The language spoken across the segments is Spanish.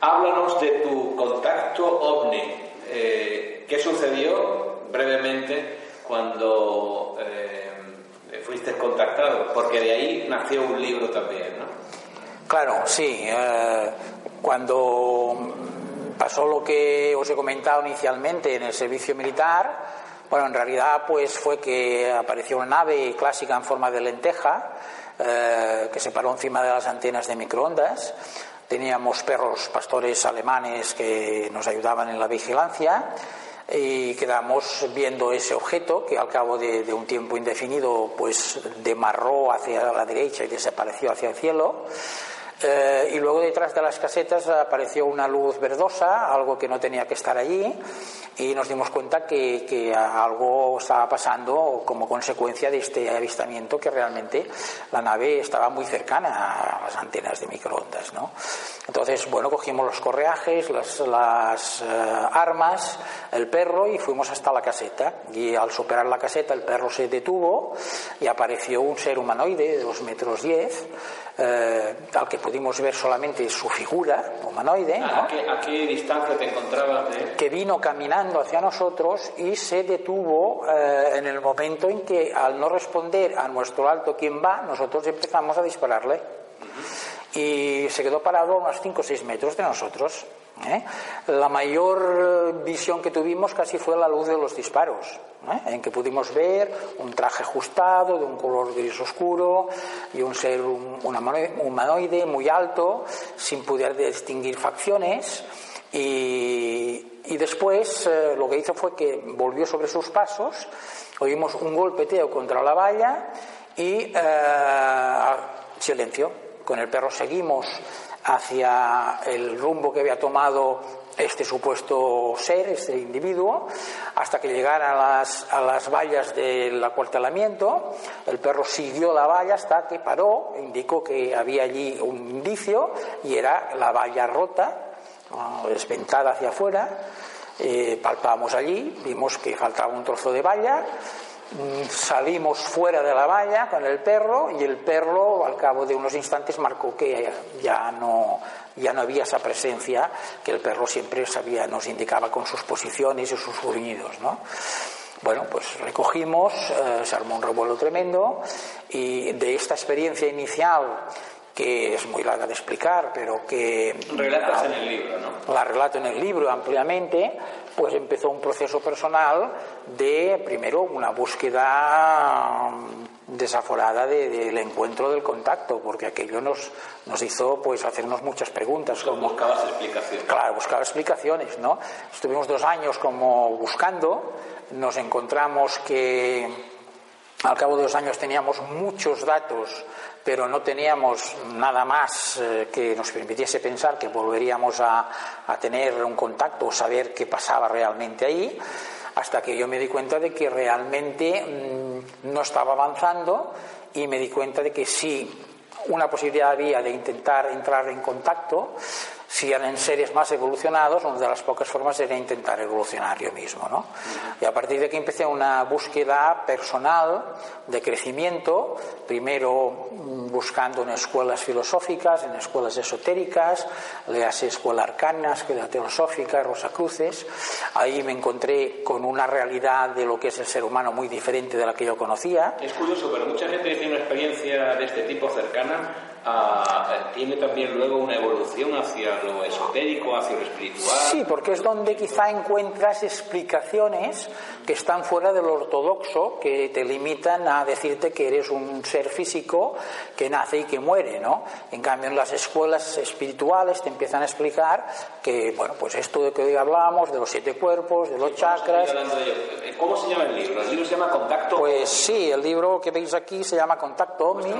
Háblanos de tu contacto ovni. Eh, ¿Qué sucedió brevemente cuando eh, fuiste contactado? Porque de ahí nació un libro también, ¿no? Claro, sí. Eh, cuando pasó lo que os he comentado inicialmente en el servicio militar, bueno, en realidad pues fue que apareció una nave clásica en forma de lenteja que se paró encima de las antenas de microondas Teníamos perros pastores alemanes que nos ayudaban en la vigilancia y quedamos viendo ese objeto que al cabo de, un tiempo indefinido pues demarró hacia la derecha y desapareció hacia el cielo. Eh, y luego detrás de las casetas apareció una luz verdosa, algo que no tenía que estar allí, y nos dimos cuenta que, algo estaba pasando como consecuencia de este avistamiento, que realmente la nave estaba muy cercana a las antenas de microondas. ¿no? Entonces, bueno, cogimos los correajes, las, eh, armas, el perro y fuimos hasta la caseta. Y al superar la caseta, el perro se detuvo y apareció un ser humanoide de dos metros diez eh, al que pudimos ver solamente su figura humanoide. ¿A, qué, distancia te encontrabas Que vino caminando hacia nosotros y se detuvo eh, en el momento en que, al no responder a nuestro alto quién va, nosotros empezamos a dispararle. Y se quedó parado a unos 5 o 6 metros de nosotros. ¿Eh? La mayor visión que tuvimos casi fue la luz de los disparos, ¿eh? en que pudimos ver un traje ajustado de un color gris oscuro y un ser humanoide muy alto, sin poder distinguir facciones. Y, después eh, lo que hizo fue que volvió sobre sus pasos, oímos un golpeteo contra la valla y silencio. Con el perro seguimos hacia el rumbo que había tomado este supuesto ser, este individuo, hasta que llegara a las, a las vallas del acuartelamiento. El perro siguió la valla hasta que paró, indicó que había allí un indicio y era la valla rota, desventada hacia afuera. Eh, palpamos allí, vimos que faltaba un trozo de valla, salimos fuera de la valla con el perro y el perro al cabo de unos instantes marcó que ya no, ya no había esa presencia que el perro siempre sabía, nos indicaba con sus posiciones y sus gruñidos, ¿no? Bueno, pues recogimos, eh, se armó un revuelo tremendo y de esta experiencia inicial que es muy larga de explicar, pero que... Relatas en el libro, ¿no? La relato en el libro ampliamente, pues empezó un proceso personal de, primero, una búsqueda desaforada del encuentro del contacto, porque aquello nos, nos hizo pues hacernos muchas preguntas. Como, buscabas explicaciones. Claro, buscaba explicaciones, ¿no? Estuvimos dos años como buscando, nos encontramos que al cabo de dos años teníamos muchos datos pero no teníamos nada más eh, que nos permitiese pensar que volveríamos a, tener un contacto o saber qué pasaba realmente ahí, hasta que yo me di cuenta de que realmente mm, no estaba avanzando y me di cuenta de que sí, una posibilidad había de intentar entrar en contacto, si en seres más evolucionados, una de las pocas formas era intentar evolucionar yo mismo. ¿no? Y a partir de aquí empecé una búsqueda personal de crecimiento, primero buscando en escuelas filosóficas, en escuelas esotéricas, le hace escuela arcana, escuela teosófica, Rosacruces. Ahí me encontré con una realidad de lo que es el ser humano muy diferente de la que yo conocía. Es curioso, pero mucha gente tiene una experiencia de este tipo cercana tiene también luego una evolución hacia lo esotérico, hacia lo espiritual. Sí, porque es donde quizá encuentras explicaciones que están fuera de lo ortodoxo, que te limitan a decirte que eres un ser físico que nace y que muere, ¿no? En cambio, en las escuelas espirituales te empiezan a explicar que, bueno, pues esto de que hoy hablamos, de los siete cuerpos, de los chakras. ¿Cómo se llama el libro? ¿El libro se llama Contacto? Pues sí, el libro que veis aquí se llama Contacto OVNI.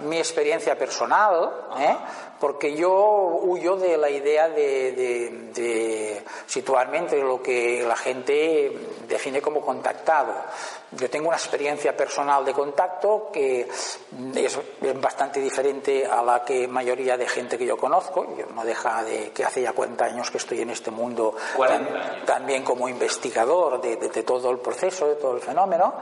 Mi experiencia personal, ¿eh? Porque yo huyo de la idea de, situarme entre lo que la gente define como contactado. Yo tengo una experiencia personal de contacto que es bastante diferente a la que mayoría de gente que yo conozco. Yo no deja de que hace ya 40 años que estoy en este mundo también como investigador de, todo el proceso, de todo el fenómeno.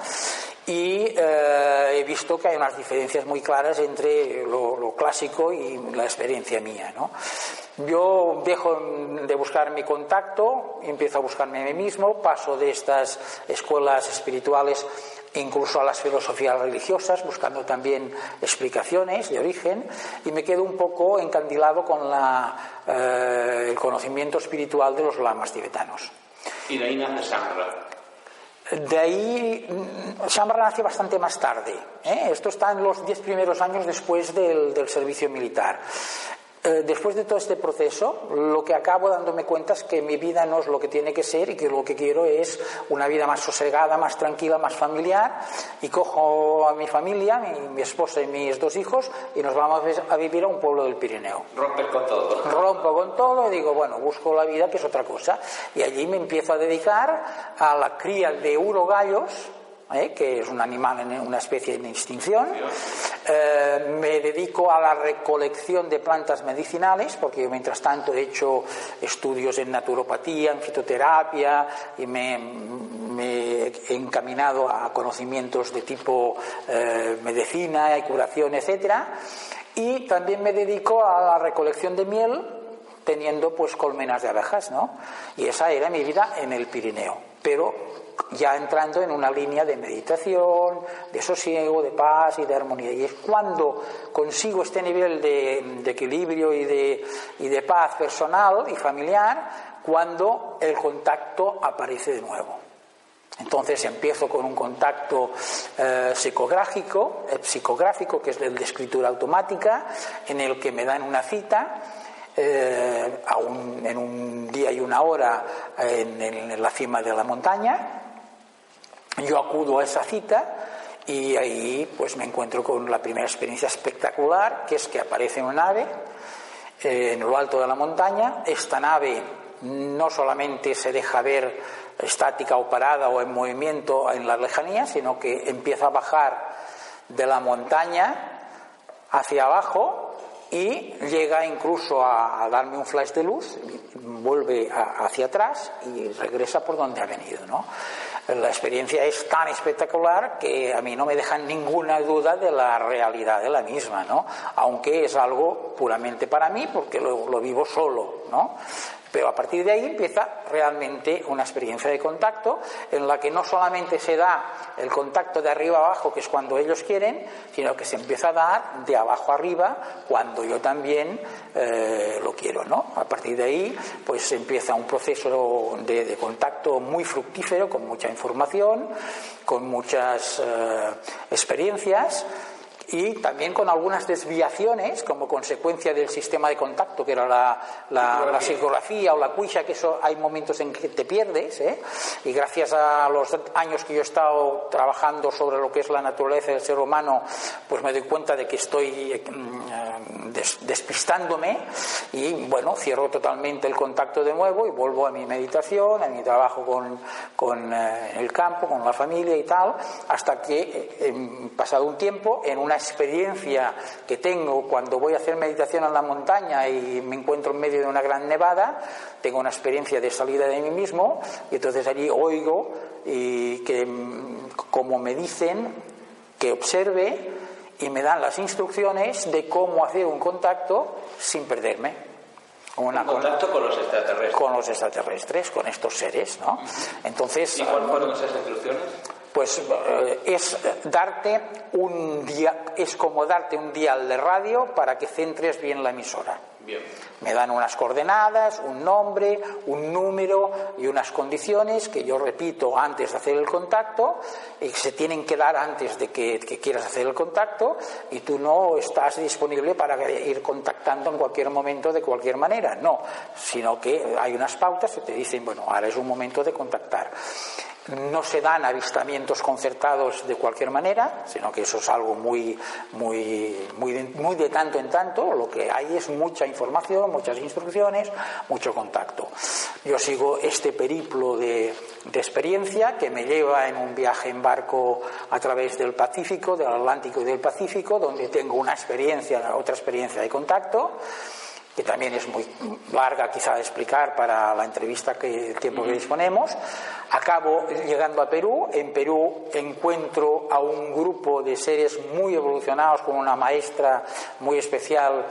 Y eh, he visto que hay unas diferencias muy claras entre lo, lo clásico y la experiencia mía. ¿no? Yo dejo de buscar mi contacto, empiezo a buscarme a mí mismo, paso de estas escuelas espirituales incluso a las filosofías religiosas, buscando también explicaciones de origen, y me quedo un poco encandilado con eh, el conocimiento espiritual de los lamas tibetanos. De ahí, mm, Samra nace bastante más tarde. ¿eh? Esto está en los diez primeros años después del servicio militar. Eh, después de todo este proceso, lo que acabo dándome cuenta es que mi vida no es lo que tiene que ser y que lo que quiero es una vida más sosegada, más tranquila, más familiar. Y cojo a mi familia, mi, mi esposa y mis dos hijos, y nos vamos a vivir a un pueblo del Pirineo. Rompes con todo. Rompo con todo y digo, bueno, busco la vida, que es otra cosa. Y allí me empiezo a dedicar a la cría de urogallos ¿eh? que es un animal en una especie en extinción. Eh, me dedico a la recolección de plantas medicinales, porque yo mientras tanto he hecho estudios en naturopatía, en fitoterapia, y me, he encaminado a conocimientos de tipo eh, medicina y curación, etcétera. Y también me dedico a la recolección de miel, teniendo pues colmenas de abejas, ¿no? Y esa era mi vida en el Pirineo. Pero ya entrando en una línea de meditación, de sosiego, de paz y de armonía. Y es cuando consigo este nivel de, equilibrio y de, paz personal y familiar, cuando el contacto aparece de nuevo. Entonces empiezo con un contacto eh, psicográfico, eh, psicográfico, que es el de escritura automática, en el que me dan una cita eh, en un día y una hora en, la cima de la montaña yo acudo a esa cita y ahí pues me encuentro con la primera experiencia espectacular, que es que aparece una nave eh, en lo alto de la montaña. Esta nave no solamente se deja ver estática o parada o en movimiento en la lejanía, sino que empieza a bajar de la montaña hacia abajo y llega incluso a, darme un flash de luz, vuelve hacia atrás y regresa por donde ha venido. ¿no? la experiencia es tan espectacular que a mí no me deja ninguna duda de la realidad de la misma, ¿no? Aunque es algo puramente para mí porque lo, lo vivo solo, ¿no? Pero a partir de ahí empieza realmente una experiencia de contacto en la que no solamente se da el contacto de arriba abajo, que es cuando ellos quieren, sino que se empieza a dar de abajo arriba cuando yo también eh, lo quiero. ¿no? A partir de ahí, pues empieza un proceso de, contacto muy fructífero, con mucha información, con muchas eh, experiencias y también con algunas desviaciones como consecuencia del sistema de contacto, que era la, la, psicografía o la cuisha, que eso hay momentos en que te pierdes, ¿eh? y gracias a los años que yo he estado trabajando sobre lo que es la naturaleza del ser humano, pues me doy cuenta de que estoy mm, despistándome y bueno, cierro totalmente el contacto de nuevo y vuelvo a mi meditación, a mi trabajo con, con eh, el campo, con la familia y tal, hasta que, eh, pasado un tiempo, en experiencia que tengo cuando voy a hacer meditación en la montaña y me encuentro en medio de una gran nevada, tengo una experiencia de salida de mí mismo y entonces allí oigo y que mm, como me dicen que observe y me dan las instrucciones de cómo hacer un contacto sin perderme. Un contacto con, los extraterrestres. Con los extraterrestres, con estos seres, ¿no? Entonces. ¿Y cuáles fueron esas instrucciones? pues eh, es darte un día, es como darte un dial de radio para que centres bien la emisora. Me dan unas coordenadas, un nombre, un número y unas condiciones que yo repito antes de hacer el contacto y que se tienen que dar antes de que, que, quieras hacer el contacto y tú no estás disponible para ir contactando en cualquier momento de cualquier manera, no, sino que hay unas pautas que te dicen, bueno, ahora es un momento de contactar no se dan avistamientos concertados de cualquier manera, sino que eso es algo muy, muy, muy, de, muy de tanto en tanto. Lo que hay es mucha información, muchas instrucciones, mucho contacto. Yo sigo este periplo de, de experiencia que me lleva en un viaje en barco a través del Pacífico, del Atlántico y del Pacífico, donde tengo una experiencia, otra experiencia de contacto que también es muy larga quizá de explicar para la entrevista que el tiempo que disponemos. Acabo llegando a Perú. En Perú encuentro a un grupo de seres muy evolucionados con una maestra muy especial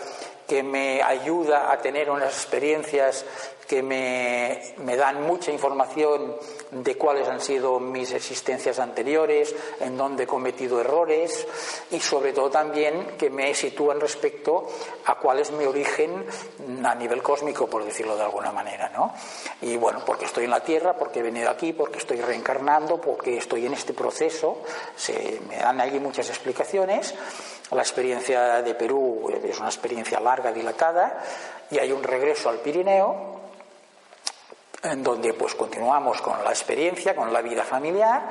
que me ayuda a tener unas experiencias que me, dan mucha información de cuáles han sido mis existencias anteriores, en dónde he cometido errores y sobre todo también que me sitúan respecto a cuál es mi origen a nivel cósmico, por decirlo de alguna manera. ¿no? Y bueno, porque estoy en la Tierra, porque he venido aquí, porque estoy reencarnando, porque estoy en este proceso, se me dan allí muchas explicaciones. La experiencia de Perú es una experiencia larga, dilatada, y hay un regreso al Pirineo, en donde pues continuamos con la experiencia, con la vida familiar,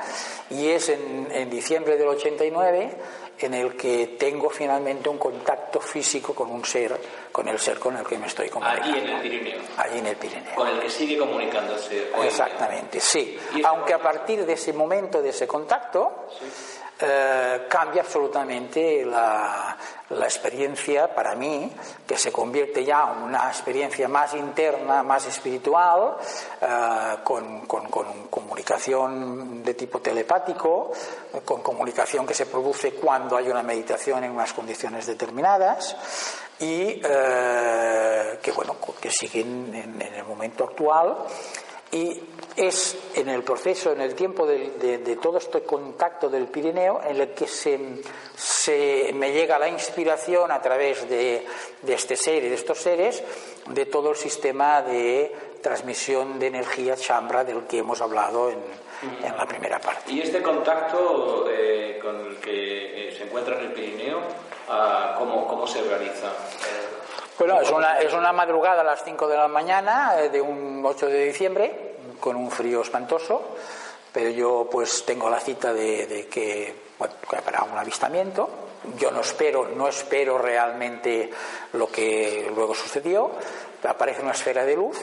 y es en, diciembre del 89 en el que tengo finalmente un contacto físico con un ser, con el ser con el que me estoy comunicando. Allí en el Pirineo. Allí en el Pirineo. Con el que sigue comunicándose. Exactamente, sí. Aunque a partir de ese momento, de ese contacto, eh, cambia absolutamente la, experiencia para mí, que se convierte ya en una experiencia más interna, más espiritual, eh, con, comunicación de tipo telepático, con comunicación que se produce cuando hay una meditación en unas condiciones determinadas y eh, que bueno que siguen en el momento actual y es en el proceso, en el tiempo de, todo este contacto del Pirineo, en el que se, me llega la inspiración a través de, este ser y de estos seres de todo el sistema de transmisión de energía chambra del que hemos hablado en, la primera parte. ¿Y este contacto eh, con el que eh, se encuentra en el Pirineo, ah, ¿cómo, cómo se realiza? Bueno, es una, es una madrugada a las 5 de la mañana eh, de un 8 de diciembre, con un frío espantoso, pero yo pues tengo la cita de, que, para un avistamiento. Yo no espero, no espero realmente lo que luego sucedió. Aparece una esfera de luz,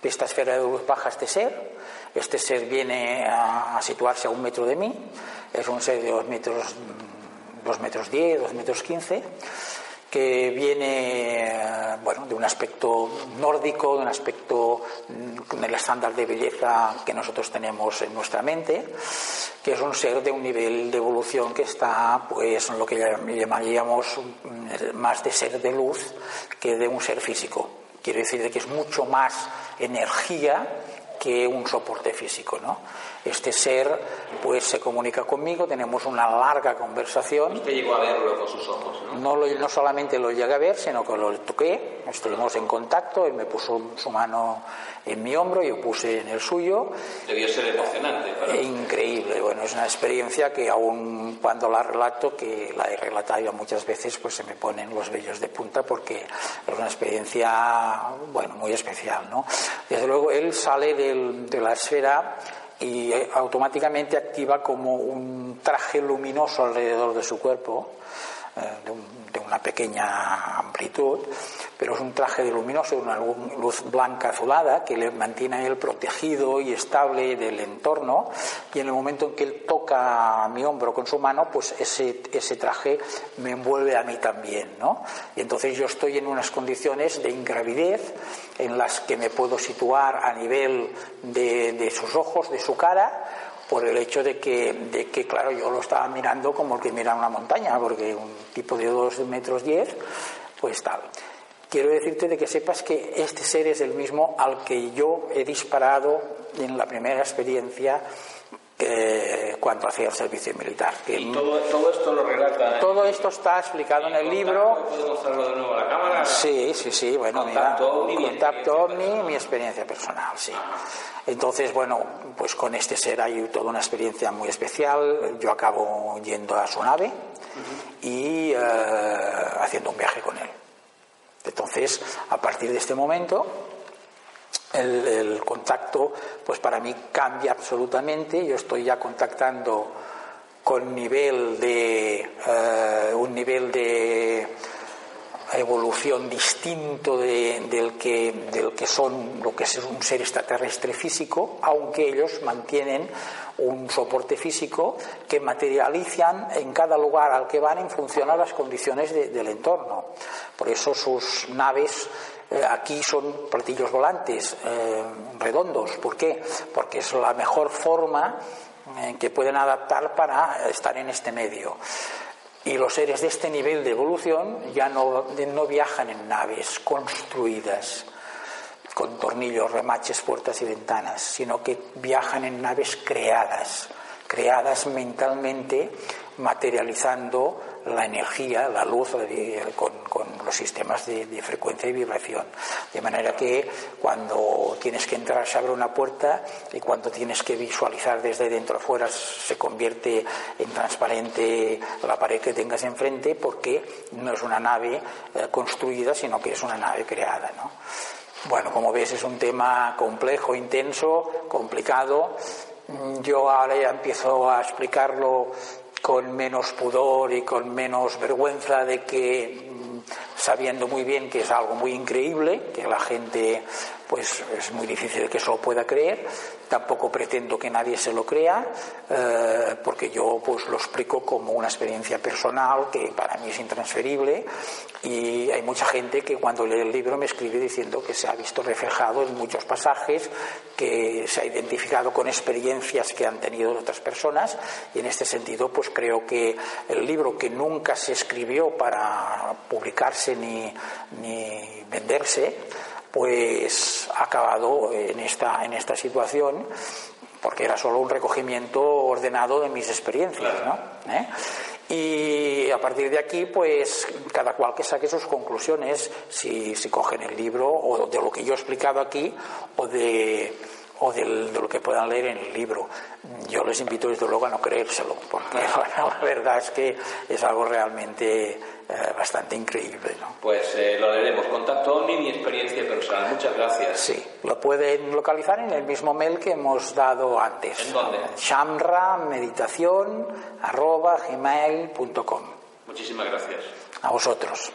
de esta esfera de luz baja este ser, este ser viene a, situarse a un metro de mí, es un ser de dos metros, dos metros diez, dos metros quince que viene eh, bueno, de un aspecto nórdico, de un aspecto mm, el estándar de belleza que nosotros tenemos en nuestra mente, que es un ser de un nivel de evolución que está pues en lo que llamaríamos mm, más de ser de luz que de un ser físico. Quiere decir que es mucho más energía que un soporte físico, ¿no? Este ser, pues, se comunica conmigo, tenemos una larga conversación. Usted llegó a verlo con sus ojos, ¿no? No, no solamente lo llegué a ver, sino que lo toqué, estuvimos en contacto, él me puso su mano en mi hombro, yo puse en el suyo. Debió ser emocionante. Increíble, bueno, es una experiencia que aún cuando la relato, que la he relatado muchas veces, pues se me ponen los vellos de punta porque es una experiencia, bueno, muy especial, ¿no? Desde luego, él sale de la esfera y automáticamente activa como un traje luminoso alrededor de su cuerpo, eh, de, una pequeña amplitud, pero es un traje de luminoso, una luz blanca azulada que le mantiene a él protegido y estable del entorno y en el momento en que él toca mi hombro con su mano, pues ese, ese traje me envuelve a mí también, ¿no? Y entonces yo estoy en unas condiciones de ingravidez en las que me puedo situar a nivel de, sus ojos, de su cara, por el hecho de que, de que, claro, yo lo estaba mirando como el que mira una montaña, porque un tipo de dos metros diez, pues tal. Quiero decirte de que sepas que este ser es el mismo al que yo he disparado en la primera experiencia eh, cuando hacía el servicio militar. ¿Y todo, esto lo relata? Todo esto está explicado en el libro. ¿Puedo mostrarlo de nuevo a la cámara? Sí, sí, sí. Bueno, contacto mira, contacto OVNI, mi experiencia personal, sí. Entonces, bueno, pues con este ser hay toda una experiencia muy especial. Yo acabo yendo a su nave y eh, haciendo un viaje con él. Entonces, a partir de este momento, el, contacto, pues para mí cambia absolutamente. Yo estoy ya contactando con nivel de eh, un nivel de evolución distinto del, que, del que son lo que es un ser extraterrestre físico, aunque ellos mantienen un soporte físico que materializan en cada lugar al que van en función a las condiciones del entorno. Por eso sus naves eh, aquí son platillos volantes eh, redondos. ¿Por qué? Porque es la mejor forma en que pueden adaptar para estar en este medio. Y los seres de este nivel de evolución ya no viajan en naves construidas con tornillos, remaches, puertas y ventanas, sino que viajan en naves creadas, creadas mentalmente, materializando la energía, la luz con, los sistemas de, frecuencia y vibración. De manera que cuando tienes que entrar se abre una puerta y cuando tienes que visualizar desde dentro afuera se convierte en transparente la pared que tengas enfrente porque no es una nave eh, construida, sino que es una nave creada. Bueno, como ves es un tema complejo, intenso, complicado. Yo ahora ya empiezo a explicarlo con menos pudor y con menos vergüenza de que mm, sabiendo muy bien que es algo muy increíble, que la gente pues es muy difícil que eso lo pueda creer. Tampoco pretendo que nadie se lo crea, eh, porque yo pues lo explico como una experiencia personal que para mí es intransferible y hay mucha gente que cuando lee el libro me escribe diciendo que se ha visto reflejado en muchos pasajes, que se ha identificado con experiencias que han tenido otras personas y en este sentido pues creo que el libro que nunca se escribió para publicarse ni, ni venderse, pues ha acabado en esta, en esta situación porque era solo un recogimiento ordenado de mis experiencias, ¿no? ¿Eh? Y a partir de aquí, pues cada cual que saque sus conclusiones, si, si cogen el libro o de lo que yo he explicado aquí o de o de lo que puedan leer en el libro. Yo les invito desde luego a no creérselo, porque la verdad es que es algo realmente eh, bastante increíble. ¿no? Pues eh, lo leeremos. Contacto OVNI y experiencia personal. Muchas gracias. Sí, lo pueden localizar en el mismo mail que hemos dado antes. ¿En dónde? shamrameditación arroba gmail.com. Muchísimas gracias. A vosotros.